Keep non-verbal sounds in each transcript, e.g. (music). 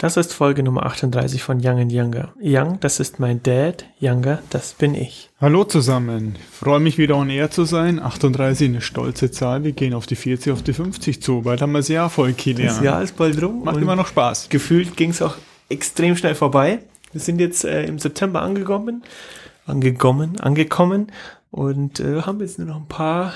Das ist Folge Nummer 38 von Young and Younger. Young, das ist mein Dad. Younger, das bin ich. Hallo zusammen. Freue mich wieder on air zu sein. 38 eine stolze Zahl. Wir gehen auf die 40, auf die 50 zu. Bald haben wir das Jahr voll, Kilian. Das Jahr ist bald rum. Macht immer noch Spaß. Gefühlt ging es auch extrem schnell vorbei. Wir sind jetzt äh, im September angekommen. Angekommen, angekommen. Und äh, haben jetzt nur noch ein paar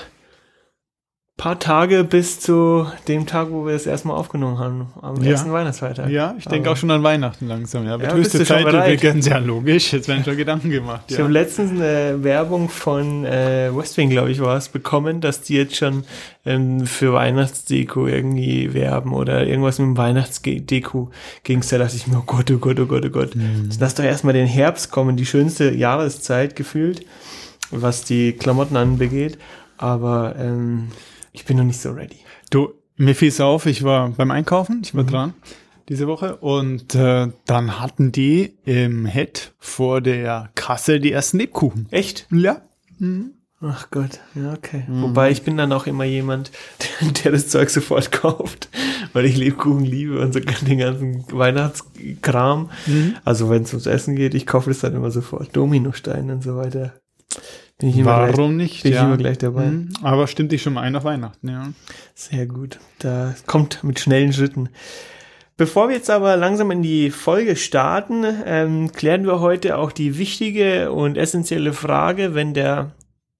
paar Tage bis zu dem Tag, wo wir es erstmal aufgenommen haben, am Ja. ersten Weihnachtsfeiertag. Ja, ich denke Aber auch schon an Weihnachten langsam. Ja, wird Ja, höchste Zeit bereit? übrigens. Ja, logisch. Jetzt werden schon Gedanken gemacht. Ich Ja. habe letztens eine Werbung von äh, Westwing, glaube ich, war es, bekommen, dass die jetzt schon ähm, für Weihnachtsdeko irgendwie werben oder irgendwas mit dem Weihnachtsdeko ging's. Da dachte ich mir, oh Gott, oh Gott, oh Gott, oh Gott. Mhm. Lass doch erstmal den Herbst kommen, die schönste Jahreszeit gefühlt, was die Klamotten anbegeht. Aber ähm, ich bin noch nicht so ready. Du, mir fiel's auf, ich war beim Einkaufen, ich Mhm. war dran diese Woche und äh, dann hatten die im Head vor der Kasse die ersten Lebkuchen. Echt? Ja. Ach Gott, ja, okay. Mhm. Wobei ich bin dann auch immer jemand, der, (laughs) der das Zeug sofort kauft, weil ich Lebkuchen liebe und so den ganzen Weihnachtskram. Mhm. Also wenn es ums Essen geht, ich kaufe das dann immer sofort. Dominosteine und so weiter. Bin ich immer Warum gleich, nicht? bin ich immer gleich dabei. Mhm. Aber stimmt dich schon mal ein auf Weihnachten, ja. Sehr gut. Da kommt mit schnellen Schritten. Bevor wir jetzt aber langsam in die Folge starten, ähm, klären wir heute auch die wichtige und essentielle Frage, wenn der,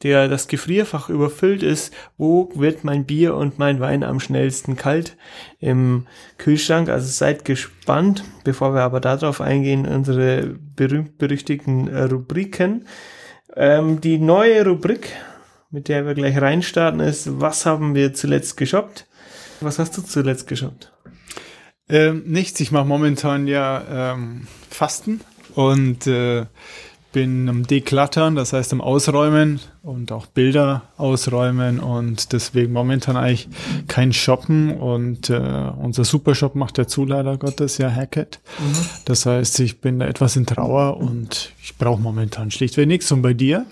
der das Gefrierfach überfüllt ist, wo wird mein Bier und mein Wein am schnellsten kalt im Kühlschrank? Also seid gespannt. Bevor wir aber darauf eingehen, unsere berühmt-berüchtigten äh, Rubriken. Ähm, die neue Rubrik, mit der wir gleich reinstarten, ist, was haben wir zuletzt geshoppt? Was hast du zuletzt geshoppt? Ähm, nichts, ich mache momentan ja ähm, Fasten und äh, bin am Deklattern, das heißt am Ausräumen und auch Bilder ausräumen und deswegen momentan eigentlich kein Shoppen und äh, unser Supershop macht dazu leider Gottes ja Hackett. Das heißt, ich bin da etwas in Trauer und ich brauche momentan schlichtweg nichts. Und bei dir?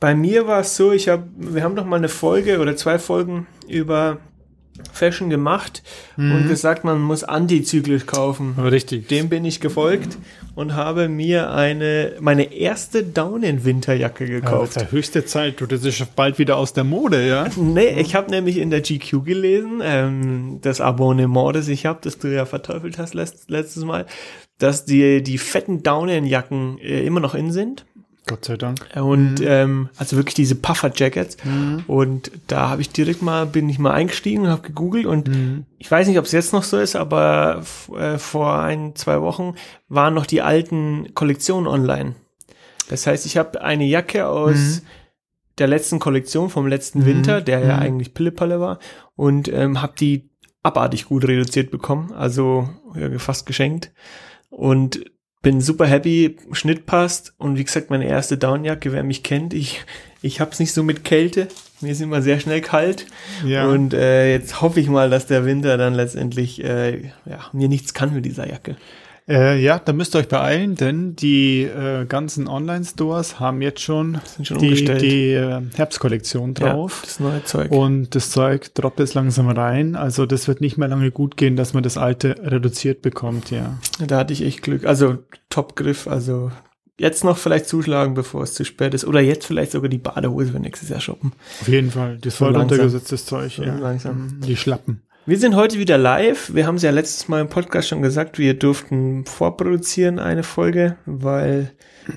Bei mir war es so, ich habe, wir haben noch mal eine Folge oder zwei Folgen über Fashion gemacht und gesagt, man muss antizyklisch kaufen. Richtig. Dem bin ich gefolgt und habe mir eine, meine erste Daunenwinterjacke Ja, gekauft. der höchste Zeit, du, das ist schon bald wieder aus der Mode, ja? Nee, ich habe nämlich in der GQ gelesen, ähm, das Abonnement, das ich habe, das du ja verteufelt hast letzt, letztes Mal, dass die, die fetten Daunenjacken äh, immer noch in sind. Gott sei Dank. Und ähm, also wirklich diese Puffer-Jackets. Und da habe ich direkt mal, bin ich mal eingestiegen und habe gegoogelt und ich weiß nicht, ob es jetzt noch so ist, aber äh, vor ein, zwei Wochen waren noch die alten Kollektionen online. Das heißt, ich habe eine Jacke aus der letzten Kollektion vom letzten Winter, der ja eigentlich Pillepalle war, und ähm, habe die abartig gut reduziert bekommen, also ja, fast geschenkt. Und bin super happy, Schnitt passt und wie gesagt, meine erste Downjacke, wer mich kennt, ich, ich hab's nicht so mit Kälte, mir ist immer sehr schnell kalt Ja. und äh, jetzt hoffe ich mal, dass der Winter dann letztendlich äh, ja, mir nichts kann mit dieser Jacke. Äh, ja, da müsst ihr euch beeilen, denn die äh, ganzen Online-Stores haben jetzt schon, schon die, die äh, Herbstkollektion drauf. Ja, das neue Zeug. Und das Zeug droppt jetzt langsam rein. Also das wird nicht mehr lange gut gehen, dass man das alte reduziert bekommt, ja. Da hatte ich echt Glück. Also Top-Griff, also jetzt noch vielleicht zuschlagen, bevor es zu spät ist. Oder jetzt vielleicht sogar die Badehose für nächstes Jahr shoppen. Auf jeden Fall. Das So voll langsam. runtergesetztes Zeug, So ja. langsam. Mhm, Die Schlappen. Wir sind heute wieder live. Wir haben es ja letztes Mal im Podcast schon gesagt, wir durften vorproduzieren eine Folge, weil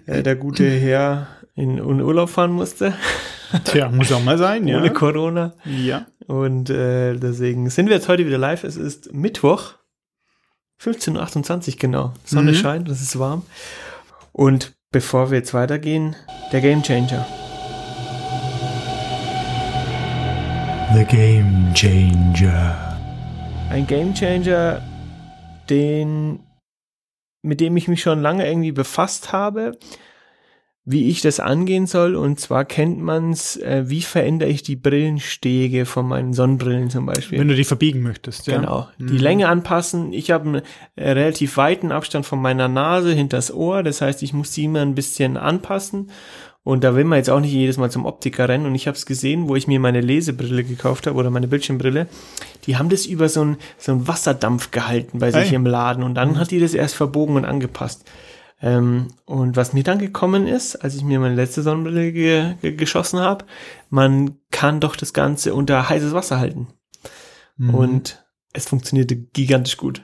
äh, der gute Herr in, in Urlaub fahren musste, Tja, muss auch mal sein, (laughs) ja. ohne Corona. Ja. Und äh, deswegen sind wir jetzt heute wieder live. Es ist Mittwoch, 15.28 Uhr genau. Sonne Mhm. scheint, es ist warm. Und bevor wir jetzt weitergehen, der Game Changer. The Game Changer. Ein Game Changer, den, mit dem ich mich schon lange irgendwie befasst habe, wie ich das angehen soll. Und zwar kennt man's, äh, wie verändere ich die Brillenstege von meinen Sonnenbrillen zum Beispiel. Wenn du die verbiegen möchtest, ja. Genau. Die Mhm. Länge anpassen. Ich habe einen äh, relativ weiten Abstand von meiner Nase hinters Ohr. Das heißt, ich muss die immer ein bisschen anpassen. Und da will man jetzt auch nicht jedes Mal zum Optiker rennen. Und ich habe es gesehen, wo ich mir meine Lesebrille gekauft habe oder meine Bildschirmbrille. Die haben das über so einen so einen Wasserdampf gehalten bei sich Hey. im Laden. Und dann hat die das erst verbogen und angepasst. Ähm, und was mir dann gekommen ist, als ich mir meine letzte Sonnenbrille ge ge geschossen habe, man kann doch das Ganze unter heißes Wasser halten. Mhm. Und es funktionierte gigantisch gut.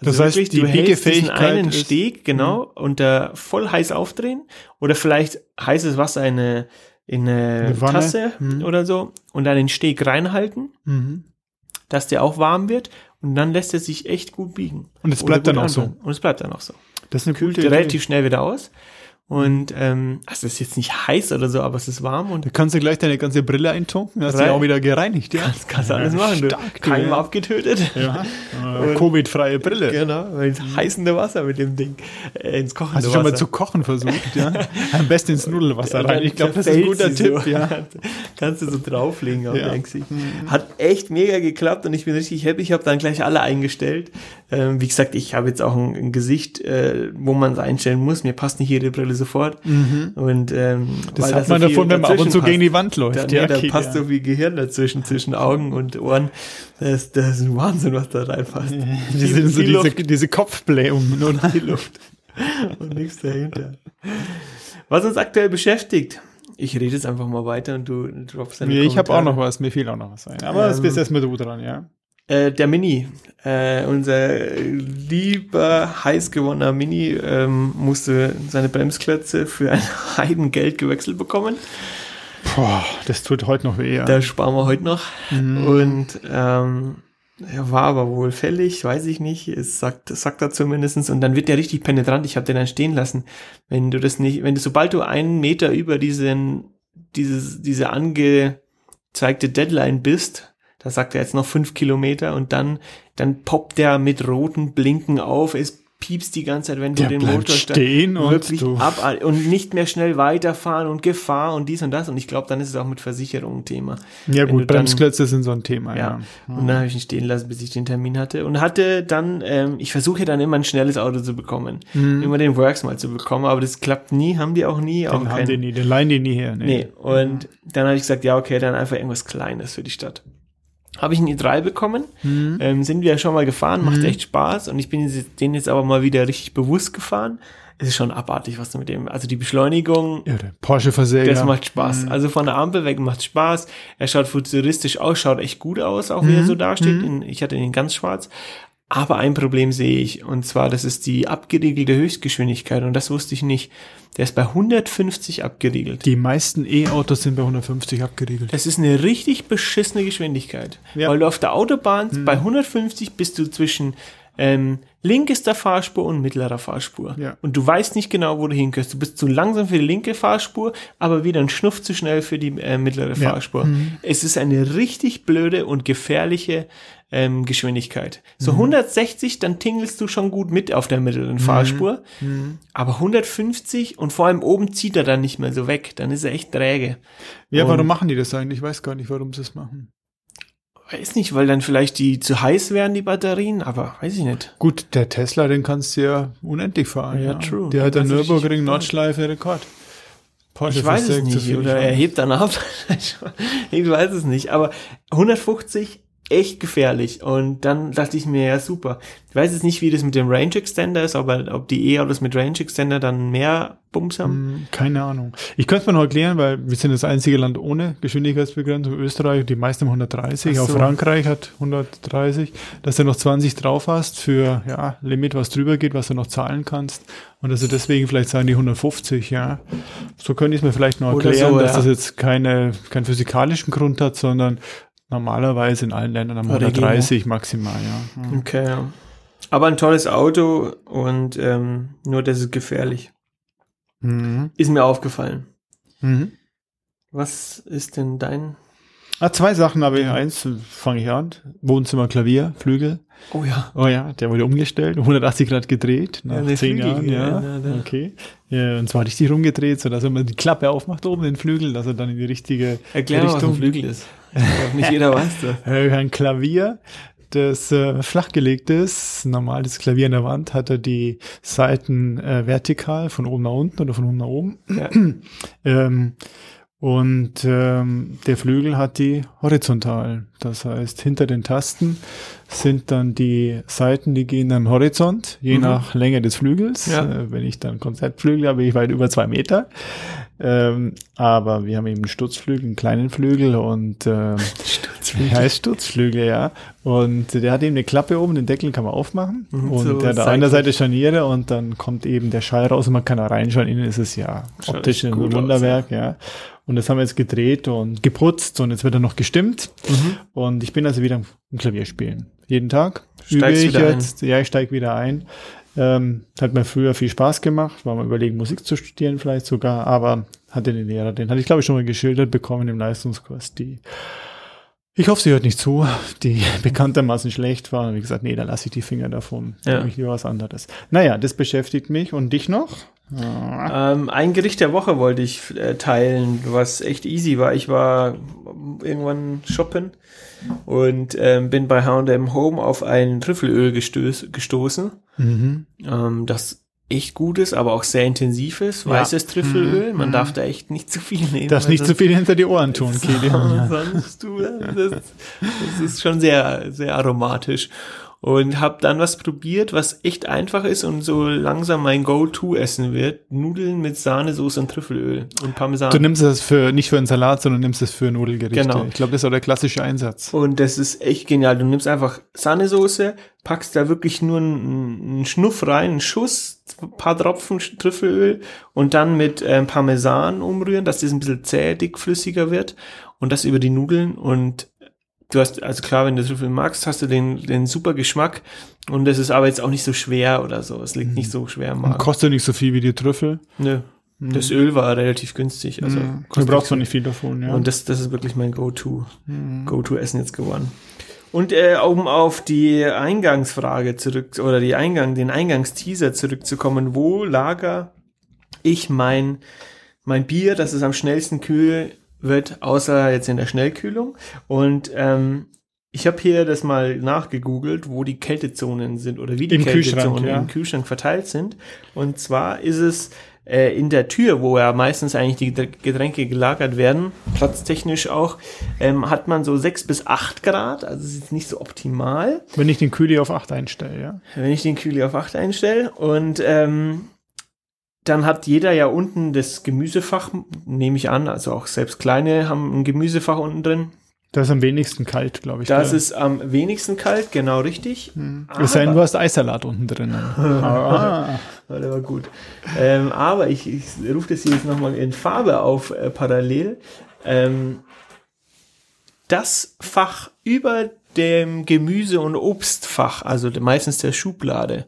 Also Das heißt, die du hältst diesen einen Steg, genau, unter voll heiß aufdrehen oder vielleicht heißes Wasser in eine, in eine, Eine. Tasse Mhm. oder so und dann den Steg reinhalten, Mhm. dass der auch warm wird und dann lässt er sich echt gut biegen. Und es bleibt dann auch so. anfangen. Und es bleibt dann auch so. Das ist eine Kühlt gute relativ Idee. schnell wieder aus und ähm, also es ist jetzt nicht heiß oder so, aber es ist warm und Da kannst du gleich deine ganze Brille eintunken, hast du auch wieder gereinigt, ja. das kannst du alles machen. Du. Stark, du, Keim ja. abgetötet. Ja. Äh, (laughs) Covid-freie Brille. Genau, ins heißende Wasser mit dem Ding. Äh, ins kochende Hast du schon mal Wasser. zu kochen versucht, ja? (laughs) Am besten ins Nudelwasser rein. Ich glaube, das ist ein guter Tipp, so. ja. (laughs) Kannst du so drauflegen auf Ja. Mhm. dein Gesicht. Hat echt mega geklappt und ich bin richtig happy. Ich habe dann gleich alle eingestellt. Ähm, wie gesagt, ich habe jetzt auch ein, ein Gesicht, äh, wo man es einstellen muss. Mir passt nicht jede Brille sofort. Und ähm, Mhm. Das hat da man so davon, wenn man ab und zu gegen die Wand läuft. Da, ja, nee, da okay, passt ja. so viel Gehirn dazwischen, zwischen Augen und Ohren. Das, das ist ein Wahnsinn, was da reinpasst. Die sind so viel diese, diese Kopfblähungen, oder? die Luft (laughs) und nichts dahinter. Was uns aktuell beschäftigt. Ich rede jetzt einfach mal weiter und du droppst deine Nee, ich habe auch noch was, mir fiel auch noch was ein. Aber Ähm, es bist erstmal du dran, ja. Äh, der Mini, äh, unser lieber heiß gewonnener Mini, ähm, musste seine Bremsklötze für ein (laughs) Heidengeld gewechselt bekommen. Boah, das tut heute noch weh, ja. Da sparen wir heute noch. Mhm. Und ähm, er war aber wohl fällig, weiß ich nicht. Es sagt, sagt er zumindestens Und dann wird der richtig penetrant. Ich habe den dann stehen lassen. Wenn du das nicht, wenn du, sobald du einen Meter über diesen, dieses, diese angezeigte Deadline bist, da sagt er jetzt noch fünf Kilometer und dann, dann poppt der mit roten Blinken auf. Es piepst die ganze Zeit, wenn du Der den bleibt Motor stehen und wirklich du- ab und nicht mehr schnell weiterfahren und Gefahr und dies und das. Und ich glaube, dann ist es auch mit Versicherung ein Thema. ja wenn du gut, dann- Bremsklötze sind so ein Thema, Ja. ja. Und dann habe ich ihn stehen lassen, bis ich den Termin hatte. Und hatte dann, ähm, ich versuche dann immer ein schnelles Auto zu bekommen. Immer den Works mal zu bekommen, aber das klappt nie, haben die auch nie. auch Den haben kein- die nie, den leihen die nie her. Nee. Und dann habe ich gesagt, ja, okay, dann einfach irgendwas Kleines für die Stadt. Habe ich einen i3 bekommen, ähm, sind wir ja schon mal gefahren, macht echt Spaß und ich bin den jetzt aber mal wieder richtig bewusst gefahren. Es ist schon abartig, was du mit dem, also die Beschleunigung, Ja, der Porsche-Versäger. das macht Spaß. Also von der Ampel weg macht Spaß. Er schaut futuristisch aus, schaut echt gut aus, auch wie er so dasteht. In, ich hatte ihn ganz schwarz. Aber ein Problem sehe ich, und zwar, das ist die abgeriegelte Höchstgeschwindigkeit, und das wusste ich nicht. Der ist bei 150 abgeriegelt. Die meisten E-Autos sind bei 150 abgeriegelt. Das ist eine richtig beschissene Geschwindigkeit. Ja. Weil du auf der Autobahn bei 150 bist du zwischen ähm, linkester Fahrspur und mittlerer Fahrspur. Ja. Und du weißt nicht genau, wo du hinkörst. Du bist zu langsam für die linke Fahrspur, aber wieder ein Schnuff zu schnell für die äh, mittlere Ja. Fahrspur. Es ist eine richtig blöde und gefährliche ähm, Geschwindigkeit. So 160, dann tingelst du schon gut mit auf der mittleren Fahrspur. Aber 150 und vor allem oben zieht er dann nicht mehr so weg. Dann ist er echt träge. Ja, Und- warum machen die das eigentlich? Ich weiß gar nicht, warum sie es machen. Weiß nicht, weil dann vielleicht die zu heiß wären, die Batterien, aber weiß ich nicht. Gut, der Tesla, den kannst du ja unendlich fahren. Ja, true. Der hat Den der richtig Nürburgring. Nordschleife Rekord. Porsche Ich weiß es nicht. Oder er hebt dann ab. (laughs) ich weiß es nicht. Aber 150 echt gefährlich. Und dann dachte ich mir, ja super. Ich weiß jetzt nicht, wie das mit dem Range Extender ist, aber ob die E-Autos mit Range Extender dann mehr Bums haben. Hm, Keine Ahnung. Ich könnte es mir noch erklären, weil wir sind das einzige Land ohne Geschwindigkeitsbegrenzung. Österreich, die meisten haben 130. Ach Auch so. Frankreich hat 130. Dass du noch 20 drauf hast für ja, Limit, was drüber geht, was du noch zahlen kannst. Und dass du deswegen vielleicht sagen die 150, ja. So könnte ich es mir vielleicht noch erklären, so, dass ja. das jetzt keine, keinen physikalischen Grund hat, sondern normalerweise in allen Ländern haben wir Oder 130 maximal, ja. Mhm. Okay, ja. Aber ein tolles Auto und ähm, nur das ist gefährlich. Mhm. Ist mir aufgefallen. Mhm. Was ist denn dein... Ah, zwei Sachen habe ich. Eins fange ich an. Wohnzimmer, Klavier, Flügel. Oh ja. Oh ja, der wurde umgestellt, 180 Grad gedreht, nach Ja, zehn Jahren, ja. ja, ja, ja. Okay. Ja, und zwar richtig rumgedreht, sodass er mal die Klappe aufmacht, oben den Flügel, dass er dann in die richtige Erklär mal, was ein Richtung. Flügel ist. Nicht jeder weiß das. (laughs) Ein Klavier, das äh, flachgelegt ist, normal das Klavier in der Wand, hat er die Seiten äh, vertikal von oben nach unten oder von unten nach oben. Ja. (clears throat) ähm, und ähm, der Flügel hat die horizontal. Das heißt, hinter den Tasten sind dann die Seiten, die gehen dann horizont, je Mhm. nach Länge des Flügels. Ja. Äh, wenn ich dann Konzertflügel habe, bin ich weit über zwei Meter. Ähm, aber wir haben eben einen Stutzflügel, einen kleinen Flügel und ähm, (laughs) ja, ist Stutzflügel, ja. Und der hat eben eine Klappe oben, den Deckel kann man aufmachen. Mhm, und so der hat an seitlich. Seite Scharniere und dann kommt eben der Schall raus und man kann da reinschauen. Innen ist es ja optisch ein gut aus, Wunderwerk, ja. Und das haben wir jetzt gedreht und geputzt und jetzt wird er noch gestimmt. Mhm. Und ich bin also wieder im Klavier spielen. Jeden Tag Steigst übe ich wieder ein. jetzt. Ja, ich steige wieder ein. Ähm, hat mir früher viel Spaß gemacht, war mal überlegen, Musik zu studieren vielleicht sogar, aber hatte den Lehrer, den hatte ich glaube ich schon mal geschildert bekommen im Leistungskurs, die ich hoffe, sie hört nicht zu, die (laughs) bekanntermaßen schlecht war. Und wie gesagt, nee, da lasse ich die Finger davon. Da Ja. mache ich lieber was anderes. Naja, das beschäftigt mich. Und dich noch? Ähm, ein Gericht der Woche wollte ich äh, teilen, was echt easy war. Ich war irgendwann shoppen und ähm, bin bei H&M Home auf ein Trüffelöl gestöß, gestoßen, Mhm. ähm, das echt gut ist, aber auch sehr intensiv ist. Ja. Weißes Trüffelöl, Mhm. man Mhm. darf da echt nicht zu viel nehmen. Weil nicht zu sonst- viel hinter die Ohren tun, (laughs) Kilian. Sonst du, das, das ist schon sehr, sehr aromatisch. Und habe dann was probiert, was echt einfach ist und so langsam mein Go-To-Essen wird. Nudeln mit Sahnesoße und Trüffelöl und Parmesan. Du nimmst das für, nicht für einen Salat, sondern nimmst es für Nudelgerichte. Genau. Ich glaube, das ist auch der klassische Einsatz. Und das ist echt genial. Du nimmst einfach Sahnesoße, packst da wirklich nur einen, einen Schnuff rein, einen Schuss, ein paar Tropfen Trüffelöl und dann mit ähm, Parmesan umrühren, dass das ein bisschen zäh, dickflüssiger wird und das über die Nudeln und du hast, also klar, wenn du Trüffel magst, hast du den, den super Geschmack und das ist aber jetzt auch nicht so schwer oder so. Es liegt nicht so schwer im Und Magen. kostet nicht so viel wie die Trüffel. Nö. Das Öl war relativ günstig. Also Mhm. Du brauchst man nicht viel davon, ja. und das, das ist wirklich mein Go-To, Mhm. Go-To-Essen jetzt geworden. Und äh, um auf die Eingangsfrage zurück oder die Eingang, den Eingangsteaser zurückzukommen, wo lager ich mein mein Bier, das es am schnellsten kühl wird, außer jetzt in der Schnellkühlung. Und ähm, ich habe hier das mal nachgegoogelt, wo die Kältezonen sind oder wie die Im Kältezonen ja. im Kühlschrank verteilt sind. Und zwar ist es äh, in der Tür, wo ja meistens eigentlich die Getränke gelagert werden, platztechnisch auch, ähm, hat man so sechs bis acht Grad, also es ist nicht so optimal, Wenn ich den Kühli auf 8 einstelle, ja. wenn ich den Kühli auf acht einstelle. Und ähm, dann hat jeder ja unten das Gemüsefach, nehme ich an, also auch selbst kleine haben ein Gemüsefach unten drin. Das ist am wenigsten kalt, glaube ich. Das da. ist am wenigsten kalt, genau richtig. Es sei denn, du hast Eissalat unten drinnen. (laughs) ah. (laughs) Ja, der war gut. Ähm, aber ich, ich rufe das hier jetzt nochmal in Farbe auf äh, parallel. Ähm, das Fach über dem Gemüse- und Obstfach, also meistens der Schublade,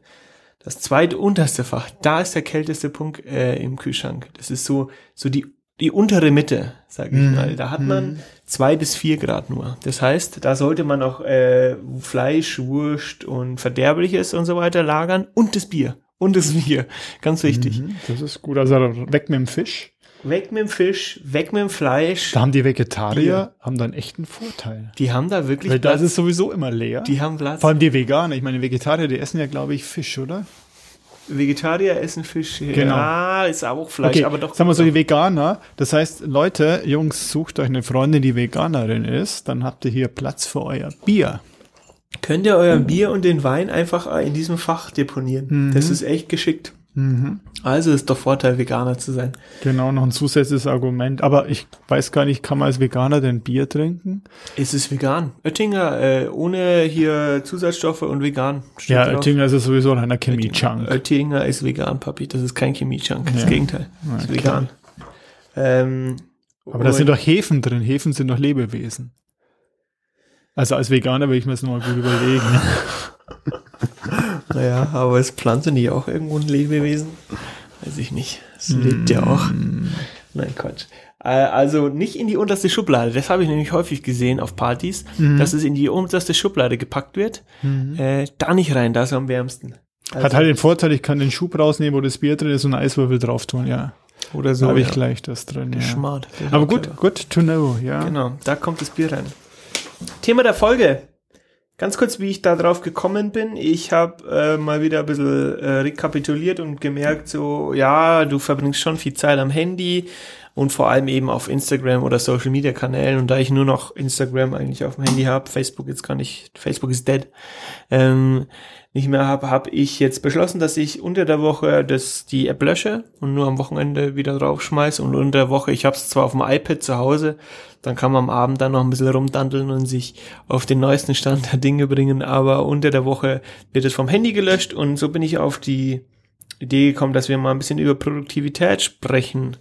das zweite unterste Fach, da ist der kälteste Punkt äh, im Kühlschrank. Das ist so, so die, die untere Mitte, sage ich Mhm. mal. Da hat man zwei bis vier Grad nur. Das heißt, da sollte man auch äh, Fleisch, Wurst und Verderbliches und so weiter lagern und das Bier. Und das Bier. Ganz wichtig. Mhm, Das ist gut. Also weg mit dem Fisch. Weg mit dem Fisch, weg mit dem Fleisch. Da haben die Vegetarier haben dann echt einen Vorteil. Die haben da wirklich Weil da ist es sowieso immer leer. Die haben Platz. Vor allem die Veganer. Ich meine, Vegetarier, die essen ja, glaube ich, Fisch, oder? Vegetarier essen Fisch. Genau. Ja, ist auch Fleisch, Okay, aber doch. sagen wir so, die Veganer. Das heißt, Leute, Jungs, sucht euch eine Freundin, die Veganerin ist. Dann habt ihr hier Platz für euer Bier. Könnt ihr euer Bier und den Wein einfach in diesem Fach deponieren. Das ist echt geschickt. Also ist doch Vorteil, Veganer zu sein. Genau, noch ein zusätzliches Argument. Aber ich weiß gar nicht, kann man als Veganer denn Bier trinken? Es ist vegan. Oettinger, äh, ohne hier Zusatzstoffe und vegan. Ja, drauf. Oettinger ist ja sowieso einer Chemie-Chunk. Oettinger ist vegan, Papi. Das ist kein Chemie-Junk. Das Ja. Gegenteil. Das ist vegan. Ähm, Aber da sind doch Hefen drin. Hefen sind doch Lebewesen. Also als Veganer will ich mir das nochmal gut überlegen. (laughs) Naja, aber ist Pflanze nicht auch irgendwo ein Lebewesen? Weiß ich nicht. Es lebt ja auch. Nein, Quatsch. Äh, Also nicht in die unterste Schublade. Das habe ich nämlich häufig gesehen auf Partys, dass es in die unterste Schublade gepackt wird. Äh, da nicht rein, da ist am wärmsten. Also, Hat halt den Vorteil, ich kann den Schub rausnehmen, wo das Bier drin ist und einen Eiswürfel drauf tun, ja. oder So so. habe ich ja. gleich das drin, ja. Smart. Ist Aber gut, clever. good to know, ja. Genau, da kommt das Bier rein. Thema der Folge. Ganz kurz, wie ich da drauf gekommen bin. Ich habe äh, mal wieder ein bisschen äh, rekapituliert und gemerkt, so, ja, du verbringst schon viel Zeit am Handy und vor allem eben auf Instagram oder Social Media Kanälen. Und da ich nur noch Instagram eigentlich auf dem Handy habe, Facebook jetzt kann ich, Facebook ist dead, ähm, nicht mehr habe, habe ich jetzt beschlossen, dass ich unter der Woche das die App lösche und nur am Wochenende wieder draufschmeiße. Und unter der Woche, ich habe es zwar auf dem iPad zu Hause, dann kann man am Abend dann noch ein bisschen rumdandeln und sich auf den neuesten Stand der Dinge bringen, aber unter der Woche wird es vom Handy gelöscht und so bin ich auf die Idee gekommen, dass wir mal ein bisschen über Produktivität sprechen,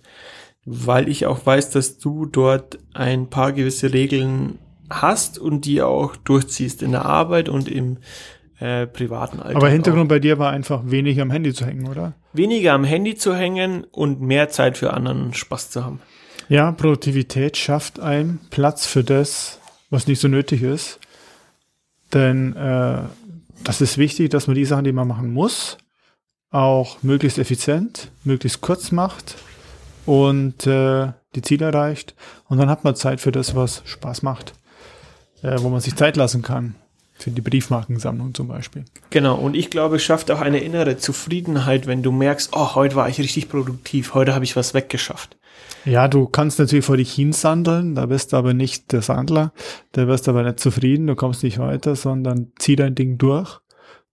weil ich auch weiß, dass du dort ein paar gewisse Regeln hast und die auch durchziehst in der Arbeit und im äh, privaten Alltag. Aber Hintergrund auch. bei dir war einfach weniger am Handy zu hängen, oder? Weniger am Handy zu hängen und mehr Zeit für anderen Spaß zu haben. Ja, Produktivität schafft einen Platz für das, was nicht so nötig ist. Denn äh, das ist wichtig, dass man die Sachen, die man machen muss, auch möglichst effizient, möglichst kurz macht und äh, die Ziele erreicht. Und dann hat man Zeit für das, was Spaß macht, äh, wo man sich Zeit lassen kann. Für die Briefmarkensammlung zum Beispiel. Genau, und ich glaube, es schafft auch eine innere Zufriedenheit, wenn du merkst, oh, heute war ich richtig produktiv, heute habe ich was weggeschafft. Ja, du kannst natürlich vor dich hin sandeln, da bist du aber nicht der Sandler, da wirst du aber nicht zufrieden, du kommst nicht weiter, sondern zieh dein Ding durch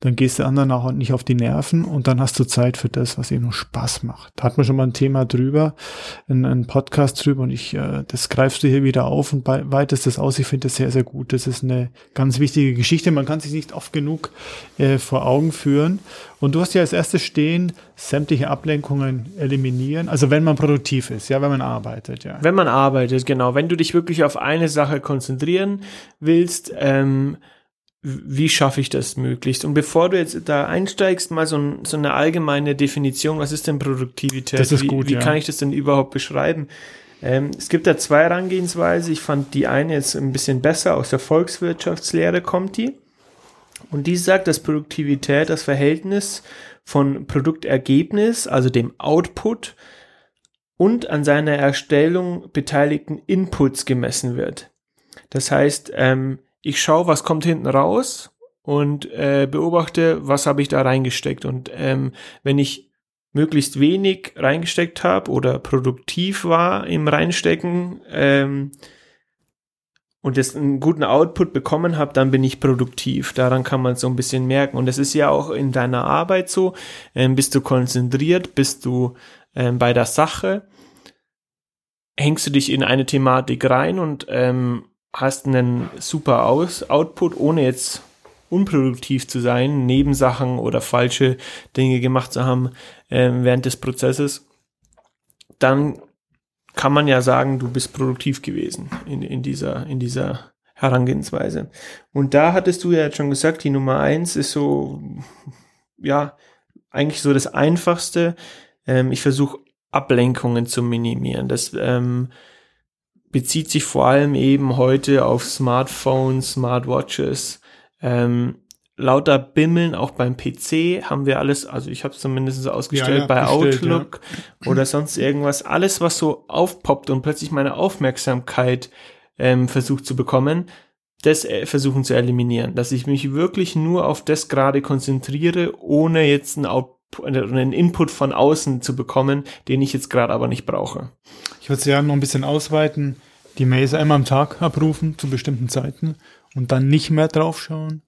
dann gehst du anderen auch nicht auf die Nerven und dann hast du Zeit für das, was nur Spaß macht. Da hat man schon mal ein Thema drüber, einen Podcast drüber und ich, äh, das greifst du hier wieder auf und weitest das aus. Ich finde das sehr, sehr gut. Das ist eine ganz wichtige Geschichte. Man kann sich nicht oft genug äh, vor Augen führen. Und du hast ja als erstes stehen, sämtliche Ablenkungen eliminieren. Also wenn man produktiv ist, ja, wenn man arbeitet, ja. Wenn man arbeitet, genau. Wenn du dich wirklich auf eine Sache konzentrieren willst, ähm, wie schaffe ich das möglichst? Und bevor du jetzt da einsteigst, mal so, ein, so eine allgemeine Definition, was ist denn Produktivität? Das ist wie, gut, wie ja. kann ich das denn überhaupt beschreiben? Ähm, es gibt da zwei Herangehensweise. Ich fand die eine jetzt ein bisschen besser. Aus der Volkswirtschaftslehre kommt die. Und die sagt, dass Produktivität das Verhältnis von Produktergebnis, also dem Output, und an seiner Erstellung beteiligten Inputs gemessen wird. Das heißt, ähm, ich schaue, was kommt hinten raus und äh, beobachte, was habe ich da reingesteckt. Und ähm, wenn ich möglichst wenig reingesteckt habe oder produktiv war im Reinstecken ähm, und jetzt einen guten Output bekommen habe, dann bin ich produktiv. Daran kann man so ein bisschen merken. Und das ist ja auch in deiner Arbeit so. Ähm, bist du konzentriert, bist du ähm, bei der Sache, hängst du dich in eine Thematik rein und ähm, hast einen super Aus Output, ohne jetzt unproduktiv zu sein, Nebensachen oder falsche Dinge gemacht zu haben äh, während des Prozesses, dann kann man ja sagen, du bist produktiv gewesen in, in, dieser, in dieser Herangehensweise. Und da hattest du ja jetzt schon gesagt, die Nummer eins ist so, ja, eigentlich so das Einfachste. Ähm, ich versuche Ablenkungen zu minimieren. Das ähm, bezieht sich vor allem eben heute auf Smartphones, Smartwatches. Ähm, lauter Bimmeln auch beim PC haben wir alles, also ich habe es zumindest so ausgestellt ja, ja, bei Outlook ja. oder sonst irgendwas. Alles, was so aufpoppt und plötzlich meine Aufmerksamkeit ähm, versucht zu bekommen, das äh, versuchen zu eliminieren. Dass ich mich wirklich nur auf das gerade konzentriere, ohne jetzt einen, Out einen Input von außen zu bekommen, den ich jetzt gerade aber nicht brauche. Ich würde es ja noch ein bisschen ausweiten die Mails einmal am Tag abrufen zu bestimmten Zeiten und dann nicht mehr draufschauen.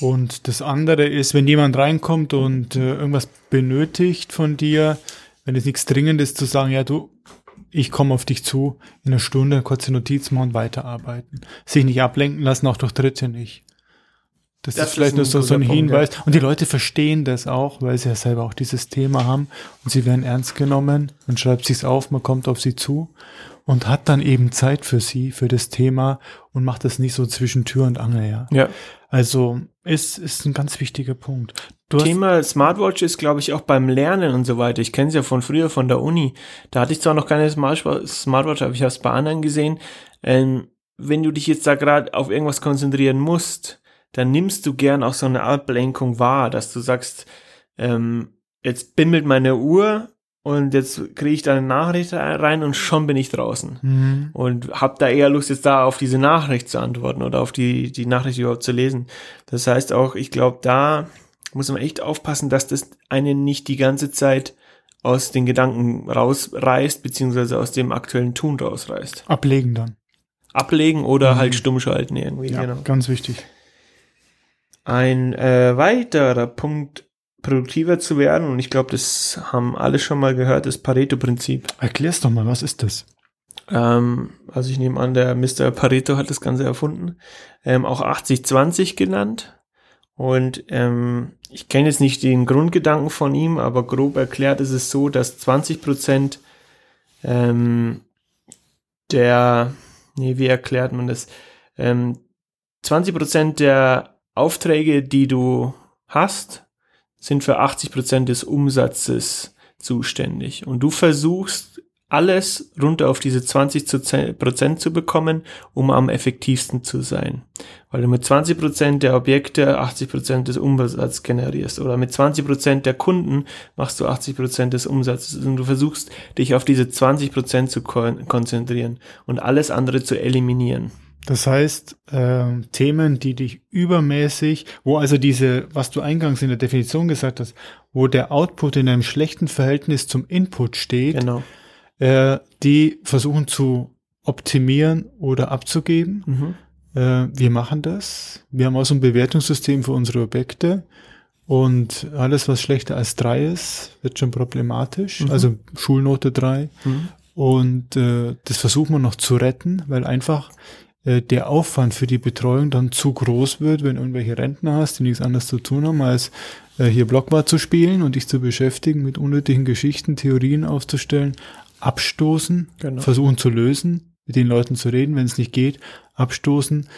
Und das andere ist, wenn jemand reinkommt und äh, irgendwas benötigt von dir, wenn es nichts Dringendes ist, zu sagen, ja du, ich komme auf dich zu, in einer Stunde kurze Notiz machen weiterarbeiten. Sich nicht ablenken lassen, auch durch Dritte nicht. Das, das ist vielleicht ist nur so, so ein Hinweis. Ja. Und die Leute verstehen das auch, weil sie ja selber auch dieses Thema haben und sie werden ernst genommen. Man schreibt sich's auf, man kommt auf sie zu und hat dann eben Zeit für sie, für das Thema und macht das nicht so zwischen Tür und Angel, ja. Ja. Also ist, ist ein ganz wichtiger Punkt. Du Thema Smartwatch ist, glaube ich, auch beim Lernen und so weiter. Ich kenne es ja von früher von der Uni. Da hatte ich zwar noch keine Smartwatch, aber ich habe es bei anderen gesehen. Ähm, wenn du dich jetzt da gerade auf irgendwas konzentrieren musst, dann nimmst du gern auch so eine Ablenkung wahr, dass du sagst, ähm, jetzt bimmelt meine Uhr und jetzt kriege ich da eine Nachricht rein und schon bin ich draußen. Mhm. Und habe da eher Lust, jetzt da auf diese Nachricht zu antworten oder auf die, die Nachricht überhaupt zu lesen. Das heißt auch, ich glaube, da muss man echt aufpassen, dass das einen nicht die ganze Zeit aus den Gedanken rausreißt, beziehungsweise aus dem aktuellen Tun rausreißt. Ablegen dann. Ablegen oder mhm. halt stumm schalten irgendwie. Ja, genau. ganz wichtig. Ein äh, weiterer Punkt produktiver zu werden. Und ich glaube, das haben alle schon mal gehört, das Pareto-Prinzip. Erklär's doch mal, was ist das? Ähm, also ich nehme an, der Mr. Pareto hat das Ganze erfunden. Ähm, auch 80-20 genannt. Und ähm, ich kenne jetzt nicht den Grundgedanken von ihm, aber grob erklärt ist es so, dass 20 Prozent ähm, der, nee, wie erklärt man das? Ähm, 20 Prozent der Aufträge, die du hast, sind für 80 Prozent des Umsatzes zuständig. Und du versuchst alles runter auf diese 20 Prozent zu bekommen, um am effektivsten zu sein. Weil du mit 20 Prozent der Objekte 80 Prozent des Umsatzes generierst oder mit 20 Prozent der Kunden machst du 80 Prozent des Umsatzes und du versuchst dich auf diese 20 Prozent zu konzentrieren und alles andere zu eliminieren. Das heißt, äh, Themen, die dich übermäßig, wo also diese, was du eingangs in der Definition gesagt hast, wo der Output in einem schlechten Verhältnis zum Input steht, genau. äh, die versuchen zu optimieren oder abzugeben. Mhm. Äh, wir machen das. Wir haben auch so ein Bewertungssystem für unsere Objekte. Und alles, was schlechter als drei ist, wird schon problematisch. Mhm. Also Schulnote drei. Mhm. Und äh, das versuchen wir noch zu retten, weil einfach äh, der Aufwand für die Betreuung dann zu groß wird, wenn irgendwelche Rentner hast, die nichts anderes zu tun haben, als äh, hier Blockwart zu spielen und dich zu beschäftigen, mit unnötigen Geschichten, Theorien aufzustellen, abstoßen, genau. versuchen zu lösen, mit den Leuten zu reden, wenn es nicht geht, abstoßen.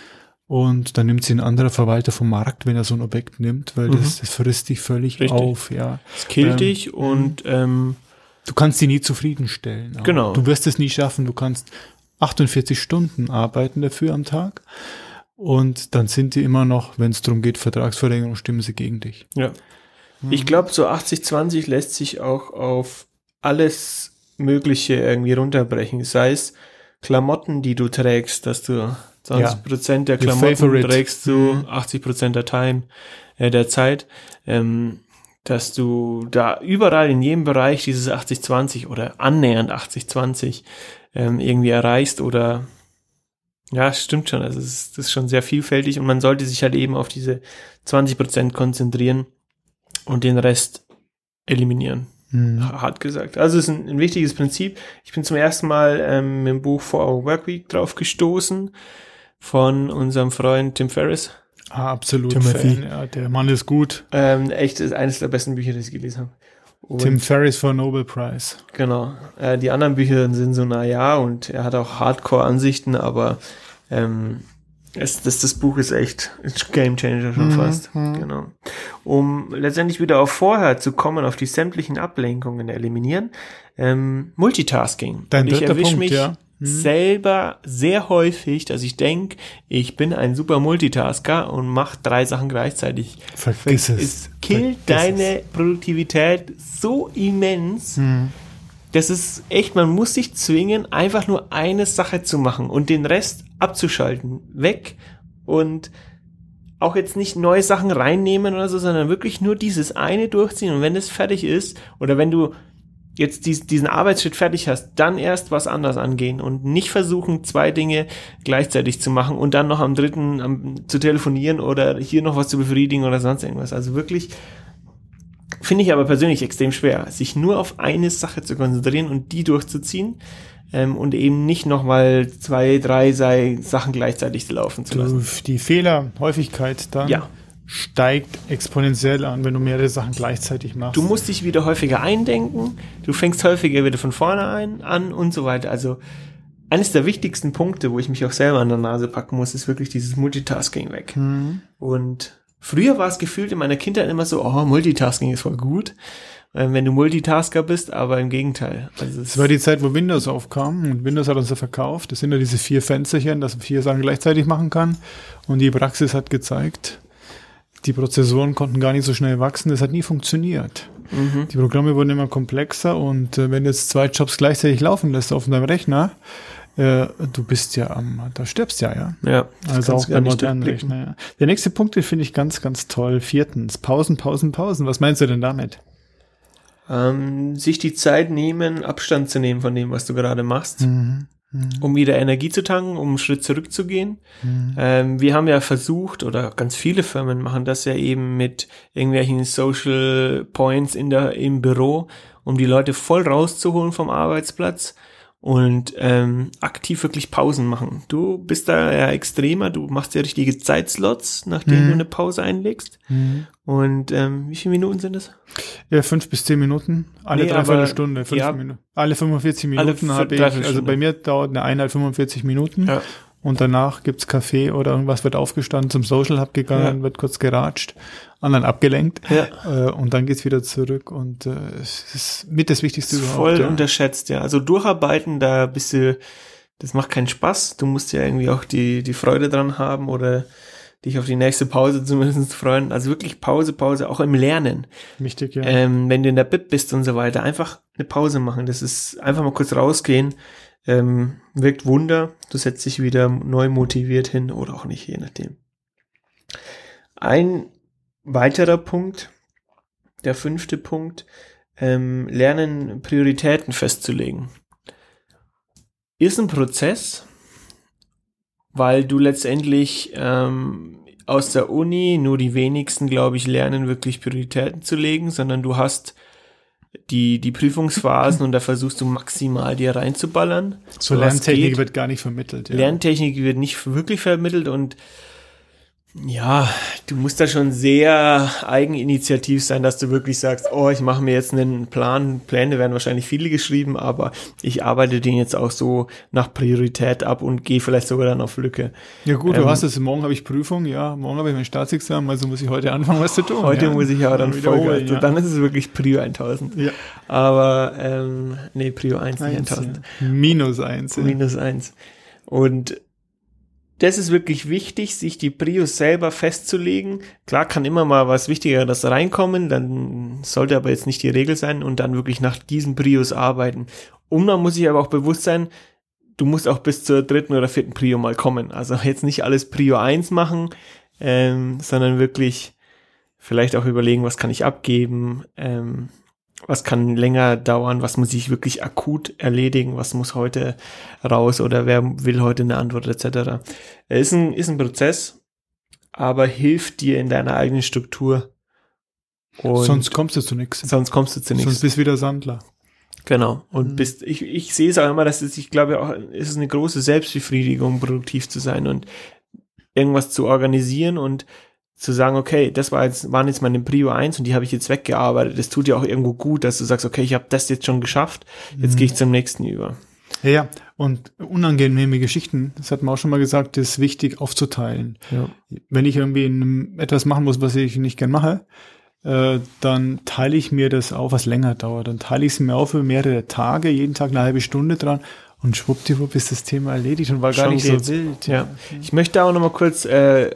Und dann nimmt sie ein anderer Verwalter vom Markt, wenn er so ein Objekt nimmt, weil mhm. das, das frisst dich völlig Richtig. auf, ja. Es killt ähm, dich und ähm, du kannst sie nie zufriedenstellen. Genau. Du wirst es nie schaffen. Du kannst 48 Stunden arbeiten dafür am Tag. Und dann sind die immer noch, wenn es darum geht, Vertragsverlängerung, stimmen sie gegen dich. Ja. Mhm. Ich glaube, so 80-20 lässt sich auch auf alles Mögliche irgendwie runterbrechen. Sei es Klamotten, die du trägst, dass du 20 Prozent ja. der Klamotten trägst du 80 mhm. Prozent der Time, äh, der Zeit. Ähm, dass du da überall in jedem Bereich dieses 80-20 oder annähernd 80-20 ähm, irgendwie erreichst oder ja, stimmt schon. Also es ist, das ist schon sehr vielfältig und man sollte sich halt eben auf diese 20 Prozent konzentrieren und den Rest eliminieren. Mhm. Hart gesagt. Also es ist ein, ein, wichtiges Prinzip. Ich bin zum ersten Mal ähm, im Buch For Our Workweek drauf gestoßen von unserem Freund Tim Ferriss. Ah, absolut. Timothy. Fan, ja, der Mann ist gut. Ähm, echt ist eines der besten Bücher, die ich gelesen habe. Und Tim Ferriss for Nobel Prize. Genau. Äh, die anderen Bücher sind so, na ja, und er hat auch Hardcore-Ansichten, aber ähm, es, das, das Buch ist echt Game Changer schon mhm, fast. Mhm. Genau. Um letztendlich wieder auf vorher zu kommen, auf die sämtlichen Ablenkungen eliminieren. Ähm, Multitasking. Dein ich erwische mich ja. Mhm. selber sehr häufig, dass ich denke, ich bin ein super Multitasker und mache drei Sachen gleichzeitig. Vergiss es. Es killt Vergiss deine es. Produktivität so immens. Mhm. Das ist echt, man muss sich zwingen, einfach nur eine Sache zu machen und den Rest abzuschalten. Weg und auch jetzt nicht neue Sachen reinnehmen oder so, sondern wirklich nur dieses eine durchziehen. Und wenn es fertig ist, oder wenn du jetzt dies, diesen Arbeitsschritt fertig hast, dann erst was anders angehen und nicht versuchen, zwei Dinge gleichzeitig zu machen und dann noch am dritten am, zu telefonieren oder hier noch was zu befriedigen oder sonst irgendwas. Also wirklich finde ich aber persönlich extrem schwer, sich nur auf eine Sache zu konzentrieren und die durchzuziehen ähm, und eben nicht nochmal zwei, drei sei Sachen gleichzeitig laufen zu lassen. Die Fehlerhäufigkeit dann. Ja steigt exponentiell an, wenn du mehrere Sachen gleichzeitig machst. Du musst dich wieder häufiger eindenken, du fängst häufiger wieder von vorne ein, an und so weiter. Also eines der wichtigsten Punkte, wo ich mich auch selber an der Nase packen muss, ist wirklich dieses Multitasking weg. Mhm. Und früher war es gefühlt in meiner Kindheit immer so, oh, Multitasking ist voll gut, ähm, wenn du Multitasker bist, aber im Gegenteil. Also es war die Zeit, wo Windows aufkam und Windows hat uns ja verkauft. Das sind ja diese vier Fensterchen, dass man vier Sachen gleichzeitig machen kann. Und die Praxis hat gezeigt, die Prozessoren konnten gar nicht so schnell wachsen. Das hat nie funktioniert. Mhm. Die Programme wurden immer komplexer und äh, wenn du jetzt zwei Jobs gleichzeitig laufen lässt auf deinem Rechner, äh, du bist ja am, da stirbst ja, ja. Ja. Also auch bei modernen Rechner, ja. Der nächste Punkt, den finde ich ganz, ganz toll. Viertens, Pausen, Pausen, Pausen. Was meinst du denn damit? Ähm, sich die Zeit nehmen, Abstand zu nehmen von dem, was du gerade machst. Mhm. Mhm. um wieder Energie zu tanken, um einen Schritt zurückzugehen. Mhm. Ähm, wir haben ja versucht, oder ganz viele Firmen machen das ja eben mit irgendwelchen Social Points in der, im Büro, um die Leute voll rauszuholen vom Arbeitsplatz und ähm, aktiv wirklich Pausen machen. Du bist da ja extremer, du machst ja richtige Zeitslots, nachdem mhm. du eine Pause einlegst. Mhm. Und ähm, wie viele Minuten sind das? Ja, fünf bis zehn Minuten, alle nee, dreiviertel Stunde, fünf ja, Minuten. Alle 45 Minuten habe ich, also bei mir dauert eine Einheit 45 Minuten. Ja. Und danach gibt's Kaffee oder irgendwas wird aufgestanden, zum Social Hub gegangen, ja. wird kurz geratscht, anderen abgelenkt ja. äh, und dann geht's wieder zurück und äh, es ist mit das Wichtigste das überhaupt. Voll ja. unterschätzt, ja. Also durcharbeiten, da bist du, das macht keinen Spaß. Du musst ja irgendwie auch die, die Freude dran haben oder dich auf die nächste Pause zumindest freuen. Also wirklich Pause, Pause, auch im Lernen. Wichtig, ja. Ähm, wenn du in der Bib bist und so weiter, einfach eine Pause machen. Das ist einfach mal kurz rausgehen ähm, wirkt Wunder. Du setzt dich wieder neu motiviert hin oder auch nicht, je nachdem. Ein weiterer Punkt, der fünfte Punkt, ähm, lernen Prioritäten festzulegen. Ist ein Prozess, weil du letztendlich ähm, aus der Uni nur die wenigsten, glaube ich, lernen wirklich Prioritäten zu legen, sondern du hast die, die Prüfungsphasen (laughs) und da versuchst du maximal dir reinzuballern. So Lerntechnik wird gar nicht vermittelt. Ja. Lerntechnik wird nicht wirklich vermittelt und ja, du musst da schon sehr eigeninitiativ sein, dass du wirklich sagst, oh, ich mache mir jetzt einen Plan. Pläne werden wahrscheinlich viele geschrieben, aber ich arbeite den jetzt auch so nach Priorität ab und gehe vielleicht sogar dann auf Lücke. Ja gut, ähm, du hast es, morgen habe ich Prüfung, ja, morgen habe ich mein Staatsexamen, also muss ich heute anfangen, was zu tun. Heute ja. muss ich ja dann Vollgas. Ja. Dann ist es wirklich Prio 1000. Ja. Aber, ähm, nee, Prio 1, nicht 1000. Ja. Minus 1. Minus 1. Und das ist wirklich wichtig, sich die Prios selber festzulegen. Klar kann immer mal was Wichtigeres reinkommen, dann sollte aber jetzt nicht die Regel sein und dann wirklich nach diesen Prios arbeiten. Und man muss sich aber auch bewusst sein, du musst auch bis zur dritten oder vierten Prio mal kommen. Also jetzt nicht alles Prio 1 machen, ähm, sondern wirklich vielleicht auch überlegen, was kann ich abgeben, ähm, was kann länger dauern, was muss ich wirklich akut erledigen, was muss heute raus oder wer will heute eine Antwort etc. Ist ein, ist ein Prozess, aber hilft dir in deiner eigenen Struktur. Und sonst kommst du zu nichts. Sonst kommst du zu nichts. Sonst bist du wieder Sandler. Genau. Und mhm. bist, ich, ich sehe es auch immer, dass es, ich glaube auch, es ist eine große Selbstbefriedigung, produktiv zu sein und irgendwas zu organisieren und zu sagen, okay, das war jetzt, waren jetzt meine Prio 1 und die habe ich jetzt weggearbeitet. Das tut dir auch irgendwo gut, dass du sagst, okay, ich habe das jetzt schon geschafft, jetzt mhm. gehe ich zum nächsten über. Ja, ja, und unangenehme Geschichten, das hat man auch schon mal gesagt, ist wichtig aufzuteilen. Ja. Wenn ich irgendwie etwas machen muss, was ich nicht gern mache, äh, dann teile ich mir das auf, was länger dauert. Dann teile ich es mir auf über mehrere Tage, jeden Tag eine halbe Stunde dran und schwuppdiwupp ist das Thema erledigt und war gar nicht so wild. Ja. Ich möchte auch noch mal kurz äh,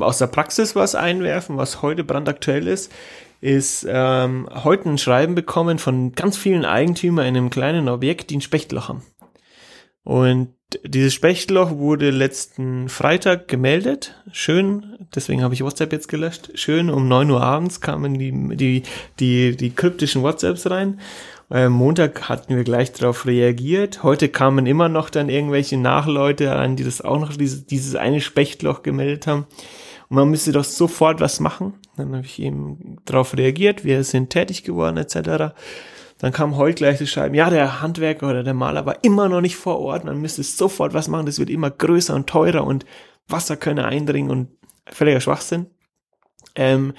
aus der Praxis was einwerfen, was heute brandaktuell ist, ist ähm, heute ein Schreiben bekommen von ganz vielen Eigentümern in einem kleinen Objekt, die ein Spechtloch haben. Und dieses Spechtloch wurde letzten Freitag gemeldet. Schön, deswegen habe ich WhatsApp jetzt gelöscht. Schön, um neun Uhr abends kamen die, die, die, die kryptischen WhatsApps rein. Äh, Montag hatten wir gleich darauf reagiert. Heute kamen immer noch dann irgendwelche Nachleute an, die das auch noch dieses, dieses eine Spechtloch gemeldet haben. Und man müsste doch sofort was machen. Dann habe ich eben darauf reagiert, wir sind tätig geworden etc. Dann kam heute gleich das Schreiben, ja, der Handwerker oder der Maler war immer noch nicht vor Ort, man müsste sofort was machen, das wird immer größer und teurer und Wasser könne eindringen und völliger Schwachsinn. Ähm,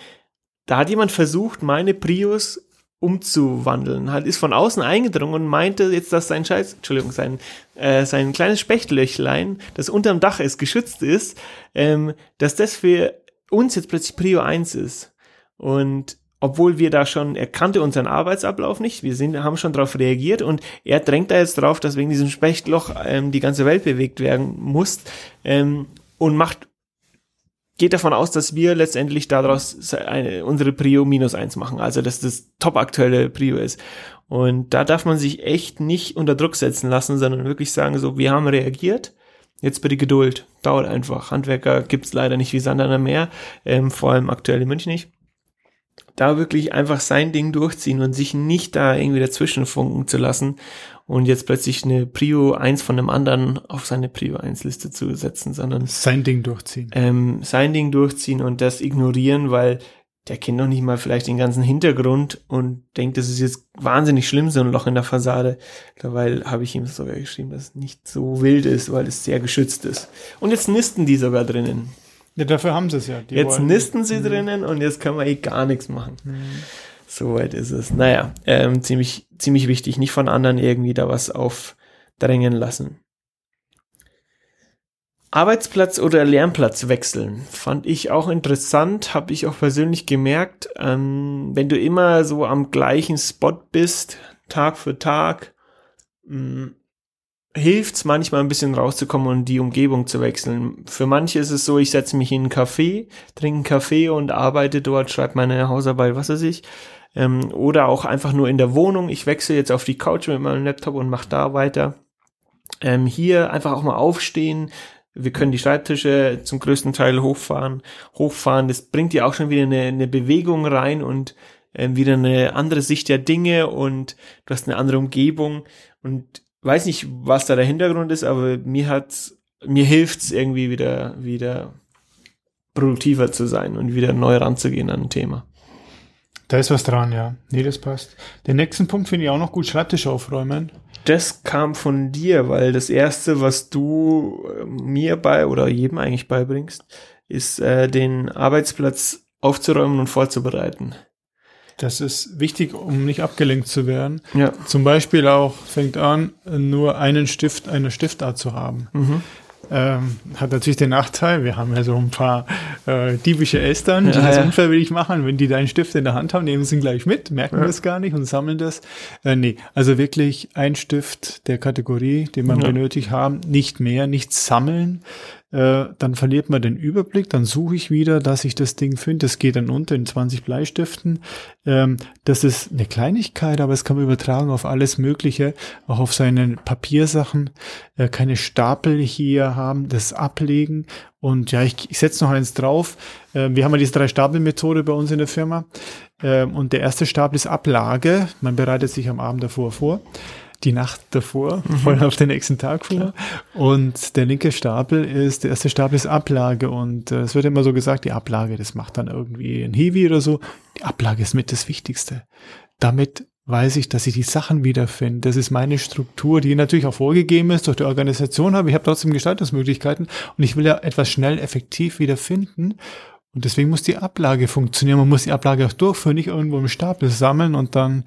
da hat jemand versucht, meine Prius umzuwandeln. Halt ist von außen eingedrungen und meinte jetzt, dass sein Scheiß, Entschuldigung, sein, äh, sein kleines Spechtlöchlein, das unterm Dach ist, geschützt ist, ähm, dass das für uns jetzt plötzlich Prio 1 ist. Und obwohl wir da schon, er kannte unseren Arbeitsablauf nicht, wir sind, haben schon darauf reagiert und er drängt da jetzt drauf, dass wegen diesem Spechtloch ähm, die ganze Welt bewegt werden muss ähm, und macht geht davon aus, dass wir letztendlich daraus eine, unsere Prio minus eins machen, also dass das top aktuelle Prio ist. Und da darf man sich echt nicht unter Druck setzen lassen, sondern wirklich sagen, so, wir haben reagiert, jetzt bitte Geduld, dauert einfach. Handwerker gibt's leider nicht wie Sand an der Meer, ähm, vor allem aktuell in München nicht. Da wirklich einfach sein Ding durchziehen und sich nicht da irgendwie dazwischen funken zu lassen und jetzt plötzlich eine Prio 1 von einem anderen auf seine Prio 1 Liste zu setzen, sondern sein Ding durchziehen. Ähm, sein Ding durchziehen und das ignorieren, weil der kennt noch nicht mal vielleicht den ganzen Hintergrund und denkt, das ist jetzt wahnsinnig schlimm, so ein Loch in der Fassade. Dabei habe ich ihm sogar geschrieben, dass es nicht so wild ist, weil es sehr geschützt ist. Und jetzt nisten die sogar drinnen. Ja, dafür haben sie es ja. Die jetzt nisten sie mhm. drinnen und jetzt kann man eh gar nichts machen. Mhm. Soweit ist es. Naja, ähm, ziemlich, ziemlich wichtig. Nicht von anderen irgendwie da was aufdrängen lassen. Arbeitsplatz oder Lernplatz wechseln fand ich auch interessant, habe ich auch persönlich gemerkt. Ähm, wenn du immer so am gleichen Spot bist, Tag für Tag, hm, hilft es manchmal ein bisschen rauszukommen und die Umgebung zu wechseln. Für manche ist es so, ich setze mich in einen Café, trinke einen Kaffee und arbeite dort, schreibe meine Hausarbeit, was weiß ich. Ähm, oder auch einfach nur in der Wohnung. Ich wechsle jetzt auf die Couch mit meinem Laptop und mache da weiter. Ähm, hier einfach auch mal aufstehen, wir können die Schreibtische zum größten Teil hochfahren, hochfahren. Das bringt ja auch schon wieder eine, eine Bewegung rein und äh, wieder eine andere Sicht der Dinge und du hast eine andere Umgebung und weiß nicht, was da der Hintergrund ist, aber mir hat's, mir hilft's irgendwie wieder, wieder produktiver zu sein und wieder neu ranzugehen an ein Thema. Da ist was dran, ja. Nee, das passt. Den nächsten Punkt finde ich auch noch gut, Schreibtisch aufräumen. Das kam von dir, weil das erste, was du äh, mir bei oder jedem eigentlich beibringst, ist äh, den Arbeitsplatz aufzuräumen und vorzubereiten. Das ist wichtig, um nicht abgelenkt zu werden. Ja. Zum Beispiel auch fängt an, nur einen Stift, eine Stiftart zu haben. Mhm. Ähm, hat natürlich den Nachteil, wir haben ja so ein paar äh, diebische Elstern, die ja, das ja. unfreiwillig machen. Wenn die deinen Stift in der Hand haben, nehmen sie ihn gleich mit, merken ja. das gar nicht und sammeln das. Äh, nee, also wirklich ein Stift der Kategorie, den man benötigt haben, nicht mehr, nicht sammeln. Äh, dann verliert man den Überblick, dann suche ich wieder, dass ich das Ding finde. Das geht dann unter in 20 Bleistiften. Ähm, das ist eine Kleinigkeit, aber es kann man übertragen auf alles Mögliche, auch auf seine Papiersachen. Äh, keine Stapel hier haben, das ablegen. Und ja, ich, ich setze noch eins drauf. Äh, wir haben ja diese Drei-Stapel-Methode bei uns in der Firma. Äh, und der erste Stapel ist Ablage. Man bereitet sich am Abend davor vor die Nacht davor, mhm. voll auf den nächsten Tag vor. Und der linke Stapel ist, der erste Stapel ist Ablage und äh, es wird immer so gesagt, die Ablage, das macht dann irgendwie ein Heavy oder so. Die Ablage ist mit das Wichtigste. Damit weiß ich, dass ich die Sachen wiederfinde. Das ist meine Struktur, die natürlich auch vorgegeben ist durch die Organisation, aber ich habe trotzdem Gestaltungsmöglichkeiten und ich will ja etwas schnell effektiv wiederfinden. Und deswegen muss die Ablage funktionieren. Man muss die Ablage auch durchführen, nicht irgendwo im Stapel sammeln und dann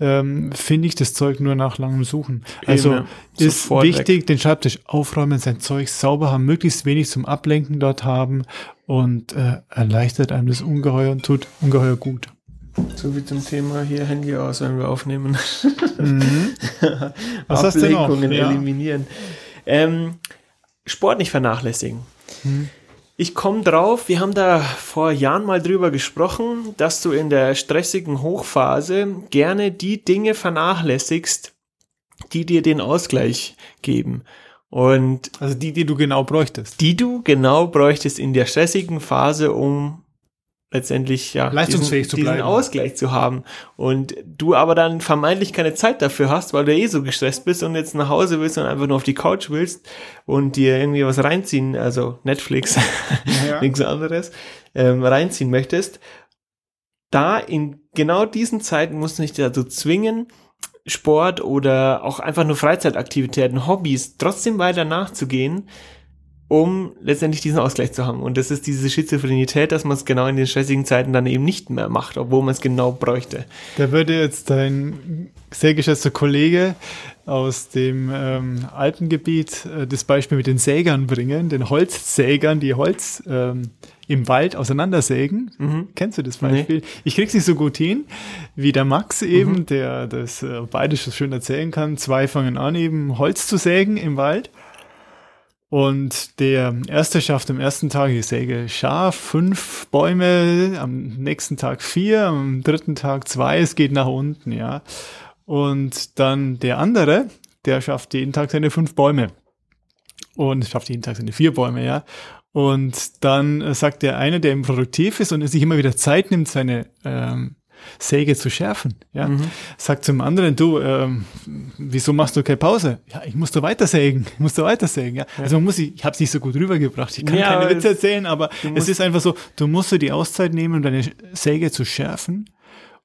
ähm, finde ich das Zeug nur nach langem Suchen. Also Eben, ist wichtig, weg. den Schreibtisch aufräumen, sein Zeug sauber haben, möglichst wenig zum Ablenken dort haben und äh, erleichtert einem das ungeheuer und tut ungeheuer gut. So wie zum Thema hier Handy aus, wenn wir aufnehmen. Mhm. (laughs) Was hast du noch? Ja. eliminieren. Ähm, Sport nicht vernachlässigen. Mhm. Ich komme drauf, wir haben da vor Jahren mal drüber gesprochen, dass du in der stressigen Hochphase gerne die Dinge vernachlässigst, die dir den Ausgleich geben. Und also die, die du genau bräuchtest. Die du genau bräuchtest in der stressigen Phase, um letztendlich ja leistungsfähig diesen, zu bleiben. diesen Ausgleich zu haben und du aber dann vermeintlich keine Zeit dafür hast, weil du eh so gestresst bist und jetzt nach Hause willst und einfach nur auf die Couch willst und dir irgendwie was reinziehen, also Netflix, (laughs) ja. nichts anderes, ähm, reinziehen möchtest, da in genau diesen Zeiten musst du dich dazu zwingen, Sport oder auch einfach nur Freizeitaktivitäten, Hobbys trotzdem weiter nachzugehen, um letztendlich diesen Ausgleich zu haben. Und das ist diese Schizophrenität, dass man es genau in den stressigen Zeiten dann eben nicht mehr macht, obwohl man es genau bräuchte. Da würde jetzt dein sehr geschätzter Kollege aus dem ähm, Alpengebiet äh, das Beispiel mit den Sägern bringen, den Holzsägern, die Holz ähm, im Wald auseinandersägen. Mhm. Kennst du das Beispiel? Nee. Ich krieg's nicht so gut hin wie der Max eben, mhm. der das äh, beides schön erzählen kann. Zwei fangen an, eben Holz zu sägen im Wald Und der erste schafft am ersten Tag, ich säge scharf, fünf Bäume, am nächsten Tag vier, am dritten Tag zwei, es geht nach unten, ja. Und dann der andere, der schafft jeden Tag seine fünf Bäume. Und schafft jeden Tag seine vier Bäume, ja. Und dann sagt der eine, der eben produktiv ist und sich immer wieder Zeit nimmt, seine ähm, Säge zu schärfen. Ja, mhm. sagt zum anderen, du, ähm, wieso machst du keine Pause? Ja, ich muss da weiter sägen, ich muss da weiter sägen. Ja. ja. Also man muss, ich, ich habe es nicht so gut rübergebracht. Ich kann ja, keine Witze erzählen, aber es ist einfach so, du musst dir die Auszeit nehmen, um deine Säge zu schärfen.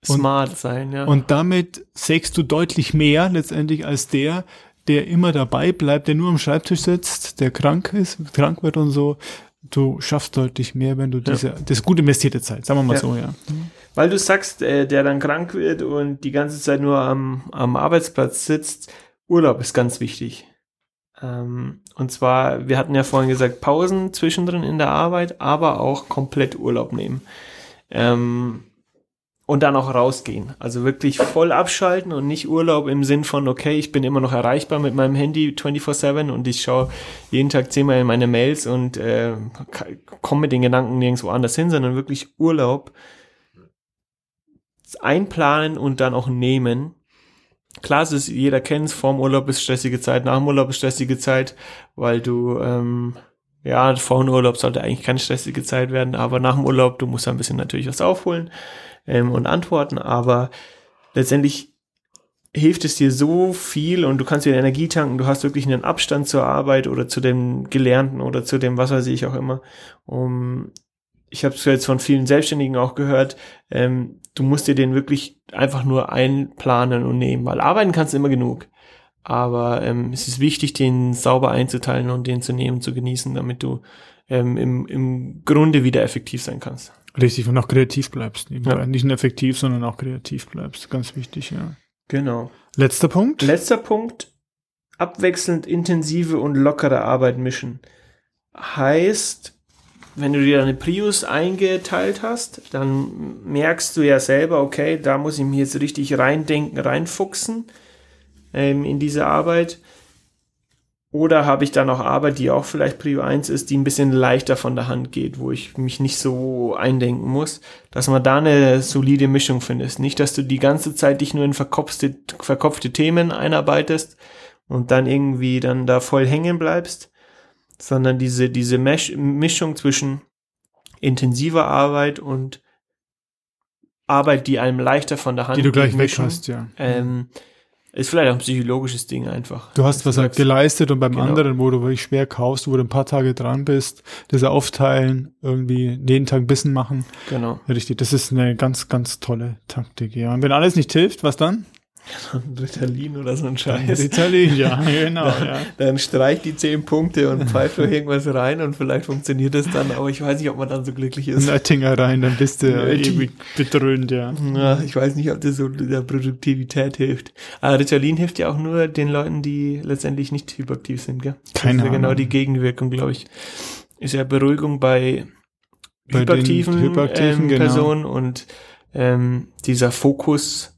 Smart und, sein, ja. Und damit sägst du deutlich mehr letztendlich als der, der immer dabei bleibt, der nur am Schreibtisch sitzt, der krank ist, krank wird und so. Du schaffst deutlich mehr, wenn du diese, ja. das gut investierte Zeit, sagen wir mal so, ja. Weil du sagst, äh, der dann krank wird und die ganze Zeit nur am, am Arbeitsplatz sitzt, Urlaub ist ganz wichtig. Ähm, und zwar, wir hatten ja vorhin gesagt, Pausen zwischendrin in der Arbeit, aber auch komplett Urlaub nehmen. Ähm, und dann auch rausgehen. Also wirklich voll abschalten und nicht Urlaub im Sinn von, okay, ich bin immer noch erreichbar mit meinem Handy 24-7 und ich schaue jeden Tag zehnmal in meine Mails und äh, komme mit den Gedanken nirgendwo anders hin, sondern wirklich Urlaub einplanen und dann auch nehmen. Klar, es ist, jeder kennt es, vorm Urlaub ist stressige Zeit, nach dem Urlaub ist stressige Zeit, weil du, ähm, ja, vor dem Urlaub sollte eigentlich keine stressige Zeit werden, aber nach dem Urlaub, du musst ein bisschen natürlich was aufholen ähm, und antworten, aber letztendlich hilft es dir so viel und du kannst dir Energie tanken, du hast wirklich einen Abstand zur Arbeit oder zu dem Gelernten oder zu dem, was weiß ich auch immer. Um, ich habe es jetzt von vielen Selbstständigen auch gehört, ähm, du musst dir den wirklich einfach nur einplanen und nehmen, weil arbeiten kannst du immer genug. Aber ähm, es ist wichtig, den sauber einzuteilen und den zu nehmen, zu genießen, damit du ähm, im, im Grunde wieder effektiv sein kannst. Richtig, und auch kreativ bleibst. Ja. Nicht nur effektiv, sondern auch kreativ bleibst. Ganz wichtig, ja. Genau. Letzter Punkt? Letzter Punkt. Abwechselnd intensive und lockere Arbeit mischen. Heißt, wenn du dir deine Prius eingeteilt hast, dann merkst du ja selber, okay, da muss ich mich jetzt richtig reindenken, reinfuchsen ähm, in diese Arbeit. Oder habe ich da noch Arbeit, die auch vielleicht Prio 1 ist, die ein bisschen leichter von der Hand geht, wo ich mich nicht so eindenken muss, dass man da eine solide Mischung findet. Nicht, dass du die ganze Zeit dich nur in verkopfte, verkopfte Themen einarbeitest und dann irgendwie dann da voll hängen bleibst, sondern diese, diese Mischung zwischen intensiver Arbeit und Arbeit, die einem leichter von der Hand geht. Die du gleich weg hast, ja. Ähm, ist vielleicht auch ein psychologisches Ding einfach. Du hast was halt geleistet und beim genau. anderen, wo du wirklich schwer kaufst, wo du ein paar Tage dran bist, das aufteilen, irgendwie jeden Tag ein bisschen machen. Genau. Richtig, das ist eine ganz, ganz tolle Taktik, ja. Und wenn alles nicht hilft, was dann? (laughs) Ritalin oder so ein Scheiß. Ritalin, ja, (laughs) genau. dann, ja. dann streich die zehn Punkte und (laughs) pfeift doch irgendwas rein und vielleicht funktioniert das dann, aber ich weiß nicht, ob man dann so glücklich ist. Nöttinger rein, dann bist du ewig bedröhnt, ja. ja. Ich weiß nicht, ob das so der Produktivität hilft. Aber Ritalin hilft ja auch nur den Leuten, die letztendlich nicht hyperaktiv sind, gell? Keine das ist ja genau die Gegenwirkung, glaube ich. Ist ja Beruhigung bei, bei hyperaktiven, hyperaktiven ähm, genau. Personen und ähm, dieser Fokus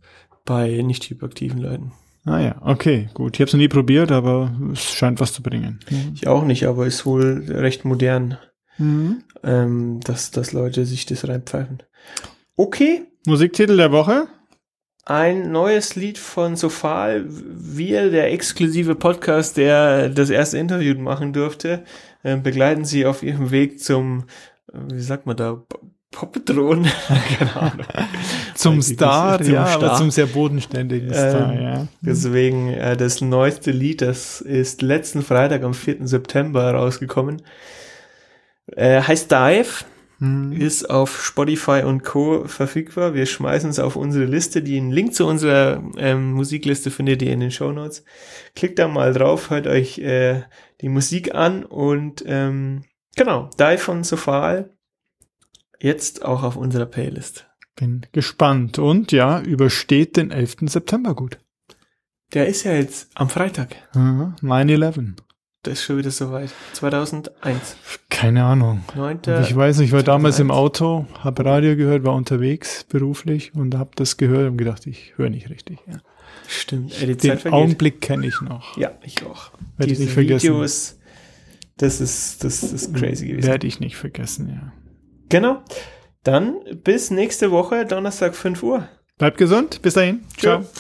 bei nicht hyperaktiven Leuten. Ah ja, okay, gut. Ich habe es noch nie probiert, aber es scheint was zu bringen. Ich auch nicht, aber ist wohl recht modern, mhm. ähm, dass, dass Leute sich das reinpfeifen. Okay. Musiktitel der Woche? Ein neues Lied von Sofal. Wir, der exklusive Podcast, der das erste Interview machen durfte, äh, begleiten sie auf ihrem Weg zum, äh, wie sagt man da, Poppedrohnen. (laughs) Keine Ahnung. Zum Star, zum ja, Star. aber zum sehr bodenständigen Star, ähm, ja. Deswegen, äh, das neueste Lied, das ist letzten Freitag am 4. September rausgekommen. Äh, heißt Dive. Mhm. Ist auf Spotify und Co. verfügbar. Wir schmeißen es auf unsere Liste. Den Link zu unserer ähm, Musikliste findet ihr in den Show Notes. Klickt da mal drauf, hört euch äh, die Musik an und ähm, genau, Dive von Sofal jetzt auch auf unserer Playlist. Bin gespannt. Und ja, übersteht den 11. September gut. Der ist ja jetzt am Freitag. 9-11. Das ist schon wieder soweit. 2001. Keine Ahnung. 9. Ich weiß nicht, ich war 2001. damals im Auto, habe Radio gehört, war unterwegs beruflich und habe das gehört und gedacht, ich höre nicht richtig. Ja. Stimmt. Ey, Den Augenblick kenne ich noch. Ja, ich auch. Werde ich nicht vergessen. Videos Das ist, das ist crazy gewesen. Werde ich nicht vergessen, ja. Genau. Dann bis nächste Woche, Donnerstag 5 Uhr. Bleibt gesund. Bis dahin. Ciao. Ciao.